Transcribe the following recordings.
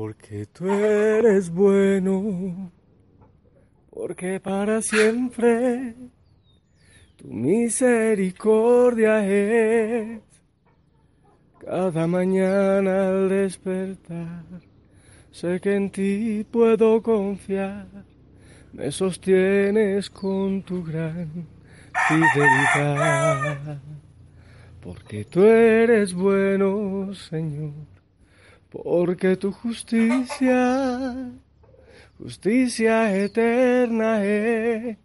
Porque tú eres bueno, porque para siempre tu misericordia es. Cada mañana al despertar, sé que en ti puedo confiar, me sostienes con tu gran fidelidad. Porque tú eres bueno, Señor, porque tu justicia, justicia eterna es.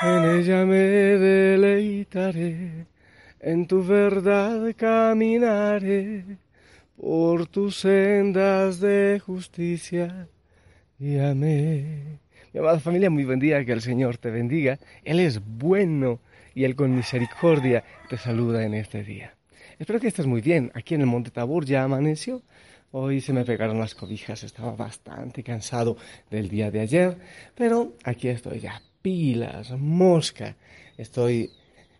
En ella me deleitaré, en tu verdad caminaré, por tus sendas de justicia y amén. Mi amada familia, muy buen día, que el Señor te bendiga. Él es bueno y Él con misericordia te saluda en este día. Espero que estés muy bien. Aquí en el Monte Tabor ya amaneció. Hoy se me pegaron las cobijas, estaba bastante cansado del día de ayer, pero aquí estoy ya, pilas, mosca. Estoy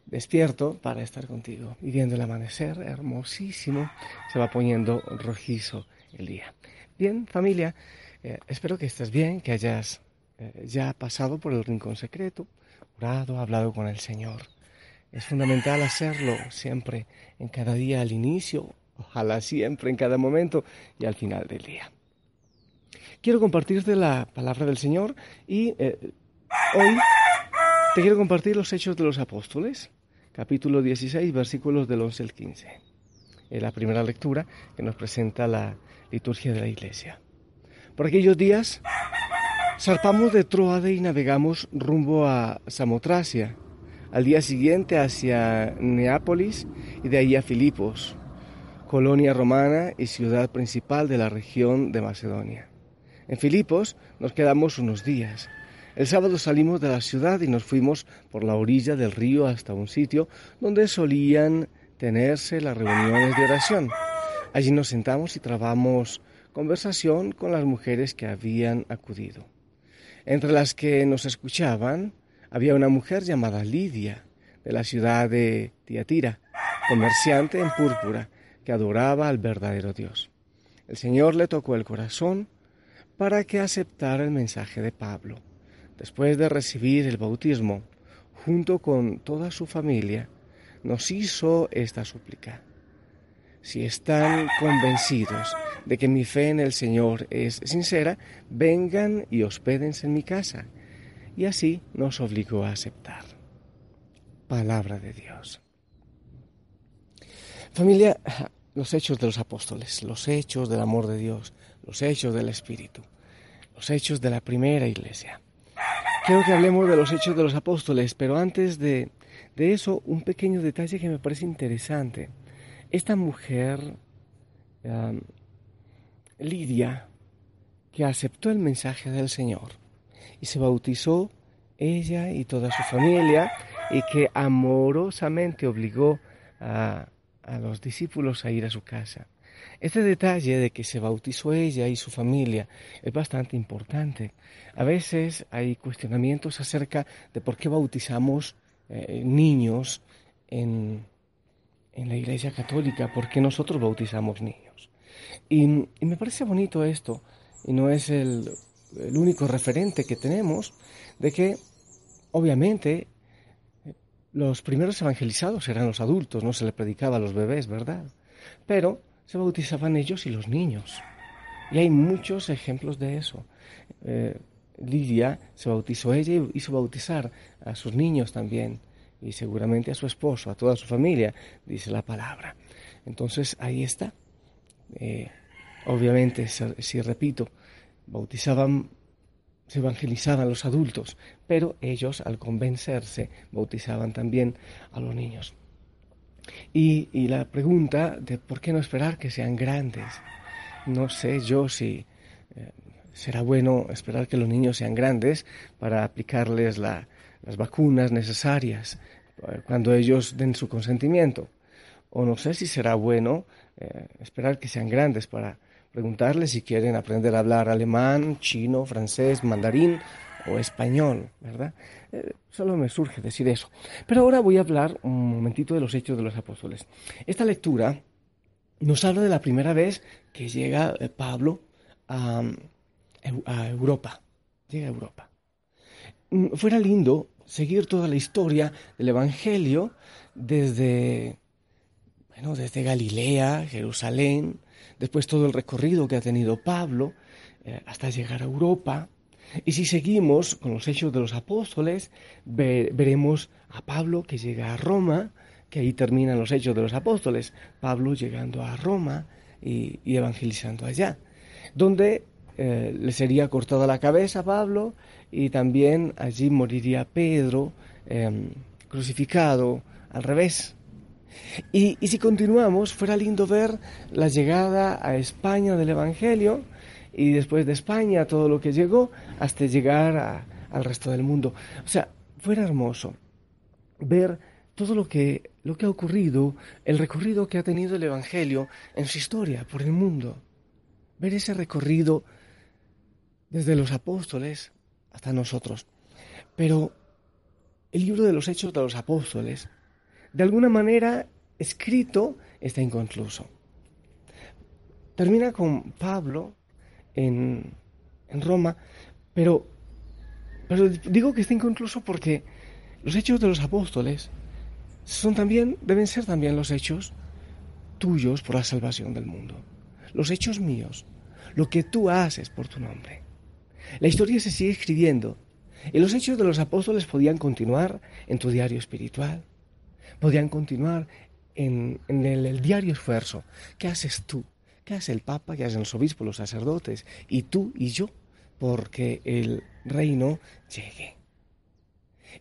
despierto para estar contigo y viendo el amanecer hermosísimo, se va poniendo rojizo el día. Bien, familia, eh, espero que estés bien, que hayas eh, ya pasado por el rincón secreto, orado, hablado con el Señor. Es fundamental hacerlo siempre, en cada día al inicio, ojalá siempre, en cada momento y al final del día. Quiero compartirte la palabra del Señor y eh, hoy te quiero compartir los Hechos de los Apóstoles, capítulo 16, versículos del 11 al 15. Es la primera lectura que nos presenta la liturgia de la iglesia. Por aquellos días zarpamos de Troade y navegamos rumbo a Samotracia al día siguiente hacia Neápolis y de ahí a Filipos, colonia romana y ciudad principal de la región de Macedonia. En Filipos nos quedamos unos días. El sábado salimos de la ciudad y nos fuimos por la orilla del río hasta un sitio donde solían tenerse las reuniones de oración. Allí nos sentamos y trabamos conversación con las mujeres que habían acudido. Entre las que nos escuchaban había una mujer llamada Lidia, de la ciudad de Tiatira, comerciante en púrpura, que adoraba al verdadero Dios. El Señor le tocó el corazón para que aceptara el mensaje de Pablo. Después de recibir el bautismo, junto con toda su familia, nos hizo esta súplica. Si están convencidos de que mi fe en el Señor es sincera, vengan y hospédense en mi casa y así nos obligó a aceptar. Palabra de Dios. Familia, los hechos de los apóstoles, los hechos del amor de Dios, los hechos del Espíritu, los hechos de la primera iglesia. Quiero que hablemos de los hechos de los apóstoles, pero antes de, eso, un pequeño detalle que me parece interesante. Esta mujer, Lidia, que aceptó el mensaje del Señor, y se bautizó ella y toda su familia y que amorosamente obligó a, los discípulos a ir a su casa. Este detalle de que se bautizó ella y su familia es bastante importante. A veces hay cuestionamientos acerca de por qué bautizamos eh, niños en, la Iglesia Católica, por qué nosotros bautizamos niños. Y me parece bonito esto, y no es el el único referente que tenemos de que, obviamente, los primeros evangelizados eran los adultos, no se le predicaba a los bebés, ¿verdad? Pero se bautizaban ellos y los niños. Y hay muchos ejemplos de eso. Eh, Lidia se bautizó ella y hizo bautizar a sus niños también, y seguramente a su esposo, a toda su familia, dice la palabra. Entonces ahí está. Eh, obviamente, si repito, bautizaban, se evangelizaban los adultos, pero ellos al convencerse bautizaban también a los niños. Y, la pregunta de por qué no esperar que sean grandes. No sé yo si eh, será bueno esperar que los niños sean grandes para aplicarles las vacunas necesarias eh, cuando ellos den su consentimiento. O no sé si será bueno eh, esperar que sean grandes para preguntarles si quieren aprender a hablar alemán, chino, francés, mandarín o español, ¿verdad? Eh, solo me surge decir eso. Pero ahora voy a hablar un momentito de los hechos de los apóstoles. Esta lectura nos habla de la primera vez que llega eh, Pablo a, a Europa. Llega a Europa. Mm, fuera lindo seguir toda la historia del Evangelio desde, desde Galilea, Jerusalén, después todo el recorrido que ha tenido Pablo eh, hasta llegar a Europa. Y si seguimos con los hechos de los apóstoles, veremos a Pablo que llega a Roma, que ahí terminan los hechos de los apóstoles, Pablo llegando a Roma y, evangelizando allá, donde eh, le sería cortada la cabeza a Pablo y también allí moriría Pedro em, crucificado al revés. Y, si continuamos, fuera lindo ver la llegada a España del Evangelio y después de España todo lo que llegó hasta llegar al resto del mundo. O sea, fuera hermoso ver todo lo que, lo que ha ocurrido, el recorrido que ha tenido el Evangelio en su historia por el mundo. Ver ese recorrido desde los apóstoles hasta nosotros. Pero el libro de los Hechos de los Apóstoles, de alguna manera escrito, está inconcluso. Termina con Pablo en, en Roma, pero, pero digo que está inconcluso porque los Hechos de los Apóstoles son también, deben ser también los hechos tuyos por la salvación del mundo. Los hechos míos, lo que tú haces por tu nombre. La historia se sigue escribiendo y los hechos de los apóstoles podían continuar en tu diario espiritual, podían continuar en, el, diario esfuerzo. ¿Qué haces tú? ¿Qué hace el Papa? ¿Qué hacen los obispos, los sacerdotes? Y tú y yo, porque el reino llegue.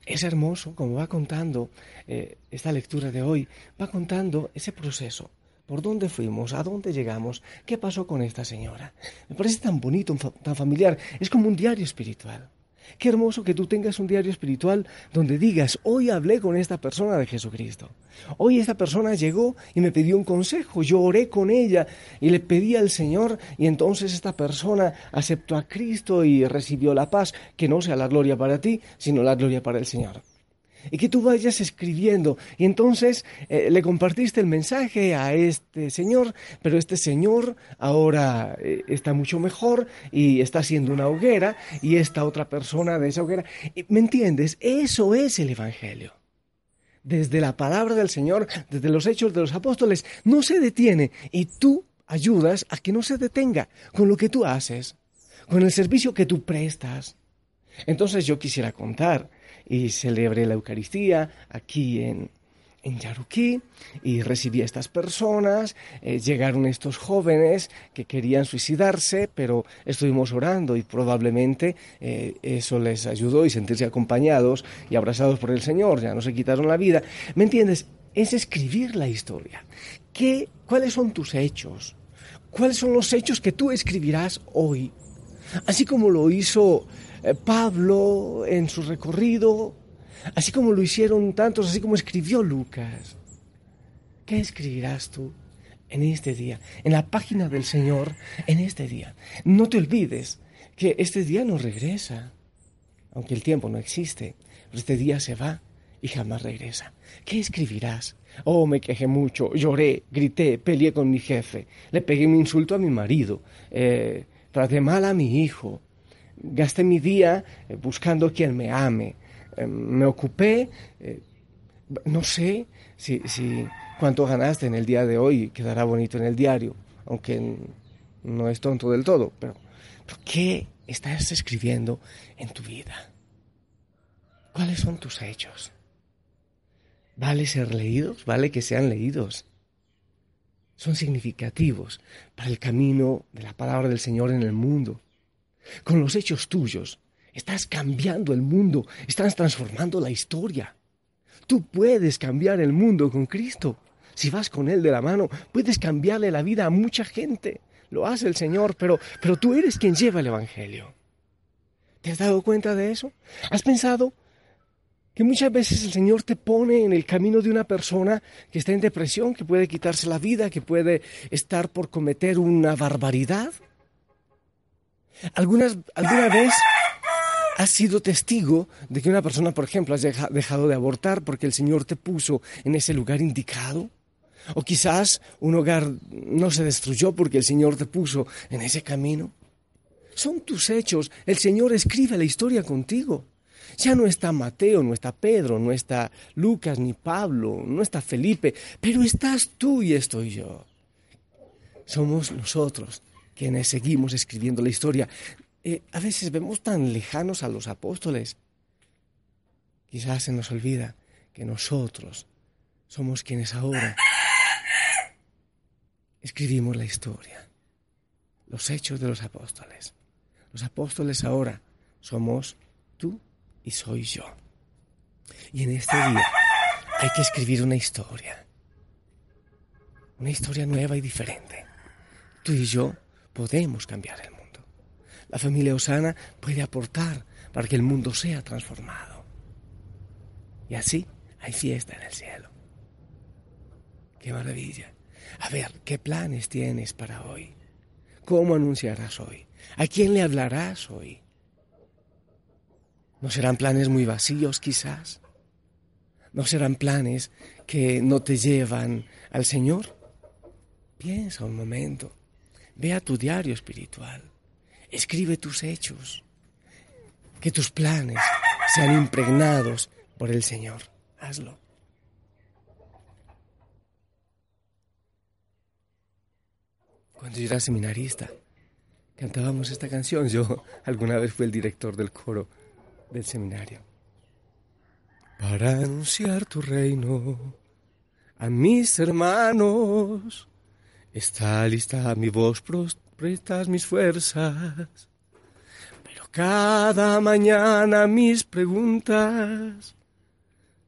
Es hermoso como va contando eh, esta lectura de hoy, va contando ese proceso. ¿Por dónde fuimos? ¿A dónde llegamos? ¿Qué pasó con esta señora? Me parece tan bonito, tan familiar. Es como un diario espiritual. Qué hermoso que tú tengas un diario espiritual donde digas, hoy hablé con esta persona de Jesucristo. Hoy esta persona llegó y me pidió un consejo, yo oré con ella y le pedí al Señor y entonces esta persona aceptó a Cristo y recibió la paz, que no sea la gloria para ti, sino la gloria para el Señor y que tú vayas escribiendo. Y entonces eh, le compartiste el mensaje a este señor, pero este señor ahora eh, está mucho mejor y está haciendo una hoguera y esta otra persona de esa hoguera. ¿Me entiendes? Eso es el Evangelio. Desde la palabra del Señor, desde los hechos de los apóstoles, no se detiene y tú ayudas a que no se detenga con lo que tú haces, con el servicio que tú prestas. Entonces yo quisiera contar y celebré la Eucaristía aquí en, en Yaruquí y recibí a estas personas, eh, llegaron estos jóvenes que querían suicidarse, pero estuvimos orando y probablemente eh, eso les ayudó y sentirse acompañados y abrazados por el Señor, ya no se quitaron la vida. ¿Me entiendes? Es escribir la historia. ¿Qué, ¿Cuáles son tus hechos? ¿Cuáles son los hechos que tú escribirás hoy? Así como lo hizo eh, Pablo en su recorrido, así como lo hicieron tantos, así como escribió Lucas. ¿Qué escribirás tú en este día, en la página del Señor, en este día? No te olvides que este día no regresa, aunque el tiempo no existe, este día se va y jamás regresa. ¿Qué escribirás? Oh, me quejé mucho, lloré, grité, peleé con mi jefe, le pegué mi insulto a mi marido, eh, traté mal a mi hijo, gasté mi día eh, buscando quien me ame. Eh, me ocupé, eh, no sé si, si, cuánto ganaste en el día de hoy, quedará bonito en el diario, aunque no es tonto del todo, pero, pero ¿qué estás escribiendo en tu vida? ¿Cuáles son tus hechos? ¿Vale ser leídos? ¿Vale que sean leídos? Son significativos para el camino de la palabra del Señor en el mundo con los hechos tuyos. Estás cambiando el mundo, estás transformando la historia. Tú puedes cambiar el mundo con Cristo. Si vas con Él de la mano, puedes cambiarle la vida a mucha gente. Lo hace el Señor, pero, pero tú eres quien lleva el Evangelio. ¿Te has dado cuenta de eso? ¿Has pensado que muchas veces el Señor te pone en el camino de una persona que está en depresión, que puede quitarse la vida, que puede estar por cometer una barbaridad? ¿Algunas, ¿Alguna vez has sido testigo de que una persona, por ejemplo, has dejado de abortar porque el Señor te puso en ese lugar indicado? O quizás un hogar no se destruyó porque el Señor te puso en ese camino. Son tus hechos. El Señor escribe la historia contigo. Ya no está Mateo, no está Pedro, no está Lucas ni Pablo, no está Felipe, pero estás tú y estoy yo. Somos nosotros quienes seguimos escribiendo la historia. Eh, a veces vemos tan lejanos a los apóstoles. Quizás se nos olvida que nosotros somos quienes ahora escribimos la historia, los hechos de los apóstoles. Los apóstoles ahora somos tú y soy yo. Y en este día hay que escribir una historia, una historia nueva y diferente. Tú y yo podemos cambiar el mundo. La familia Osana puede aportar para que el mundo sea transformado. Y así hay fiesta en el cielo. ¡Qué maravilla! A ver, ¿qué planes tienes para hoy? ¿Cómo anunciarás hoy? ¿A quién le hablarás hoy? ¿No serán planes muy vacíos quizás? ¿No serán planes que no te llevan al Señor? Piensa un momento. Ve a tu diario espiritual. Escribe tus hechos. Que tus planes sean impregnados por el Señor. Hazlo. Cuando yo era seminarista, cantábamos esta canción. Yo alguna vez fui el director del coro del seminario. Para anunciar tu reino a mis hermanos, está lista mi voz, prestas mis fuerzas. Pero cada mañana mis preguntas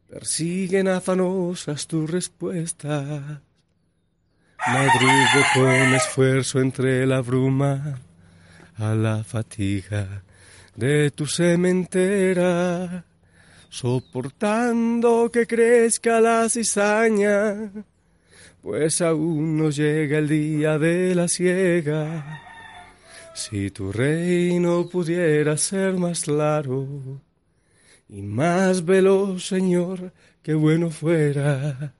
persiguen afanosas tus respuestas. Madrugo con esfuerzo entre la bruma a la fatiga de tu sementera, soportando que crezca la cizaña, pues aún no llega el día de la siega. Si tu reino pudiera ser más claro y más veloz, Señor, qué bueno fuera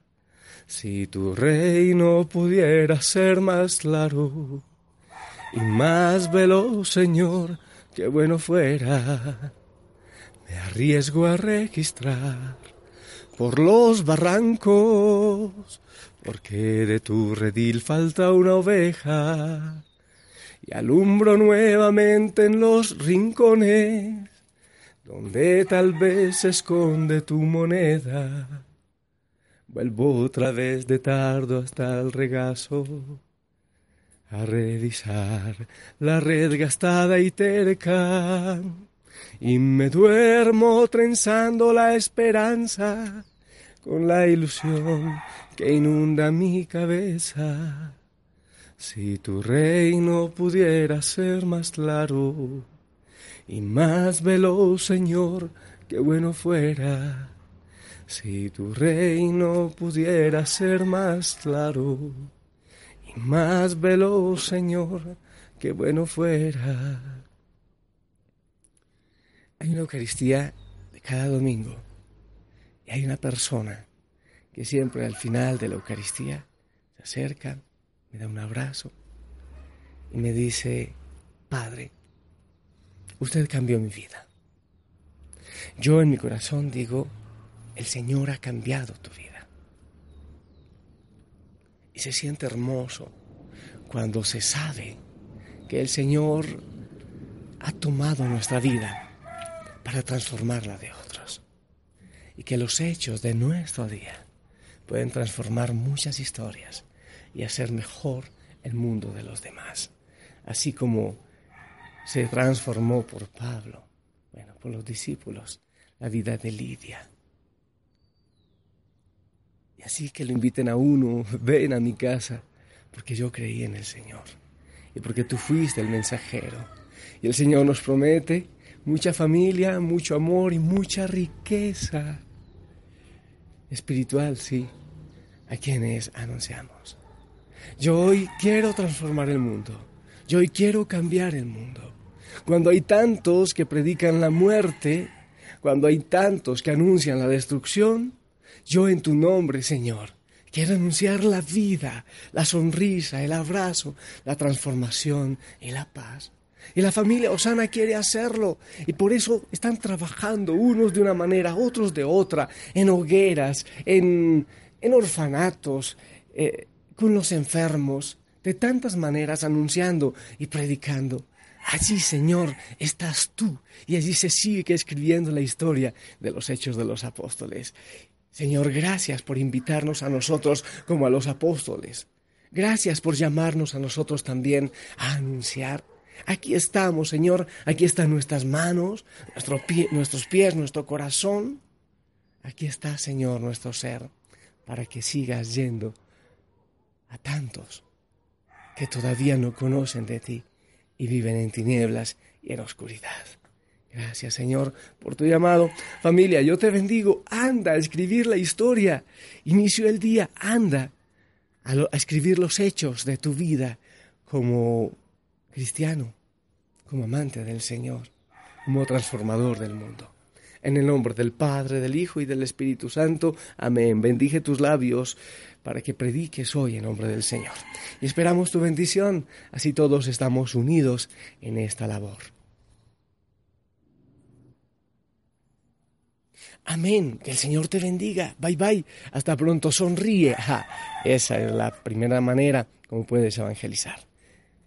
si tu reino pudiera ser más claro y más veloz, Señor, qué bueno fuera. Me arriesgo a registrar por los barrancos, porque de tu redil falta una oveja, y alumbro nuevamente en los rincones, donde tal vez se esconde tu moneda Vuelvo otra vez de tardo hasta el regazo a revisar la red gastada y terca y me duermo trenzando la esperanza con la ilusión que inunda mi cabeza. Si tu reino pudiera ser más claro y más veloz, Señor, qué bueno fuera si tu reino pudiera ser más claro y más veloz, Señor, qué bueno fuera. Hay una Eucaristía de cada domingo y hay una persona que siempre al final de la Eucaristía se acerca, me da un abrazo y me dice, Padre, usted cambió mi vida. Yo en mi corazón digo, el Señor ha cambiado tu vida. Se siente hermoso cuando se sabe que el Señor ha tomado nuestra vida para transformarla de otros. Y que los hechos de nuestro día pueden transformar muchas historias y hacer mejor el mundo de los demás. Así como se transformó por Pablo, bueno, por los discípulos, la vida de Lidia, y así que lo inviten a uno, ven a mi casa, porque yo creí en el Señor y porque tú fuiste el mensajero. Y el Señor nos promete mucha familia, mucho amor y mucha riqueza espiritual, sí, a quienes anunciamos. Yo hoy quiero transformar el mundo. Yo hoy quiero cambiar el mundo. Cuando hay tantos que predican la muerte, cuando hay tantos que anuncian la destrucción, yo en tu nombre, Señor, Quiero anunciar la vida, la sonrisa, el abrazo, la transformación y la paz. Y la familia Osana quiere hacerlo. Y por eso están trabajando unos de una manera, otros de otra, en hogueras, en, en orfanatos, eh, con los enfermos, de tantas maneras anunciando y predicando. Allí, Señor, estás tú. Y allí se sigue escribiendo la historia de los hechos de los apóstoles. Señor, gracias por invitarnos a nosotros como a los apóstoles. Gracias por llamarnos a nosotros también a anunciar. Aquí estamos, Señor, aquí están nuestras manos, nuestros pies, nuestro corazón. Aquí está, Señor, nuestro ser, para que sigas yendo a tantos que todavía no conocen de ti y viven en tinieblas y en oscuridad. Gracias Señor por tu llamado. Familia, yo te bendigo. Anda a escribir la historia. Inicio el día. Anda a, a, escribir los hechos de tu vida como cristiano, como amante del Señor, como transformador del mundo. En el nombre del Padre, del Hijo y del Espíritu Santo. Amén. Bendije tus labios para que prediques hoy en nombre del Señor. Y esperamos tu bendición. Así todos estamos unidos en esta labor. Amén. Que el Señor te bendiga. Bye bye. Hasta pronto. Sonríe. esa es la primera manera como puedes evangelizar.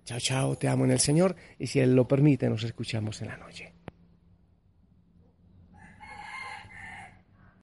Chao, chao. Te amo en el Señor. Y si Él lo permite, nos escuchamos en la noche.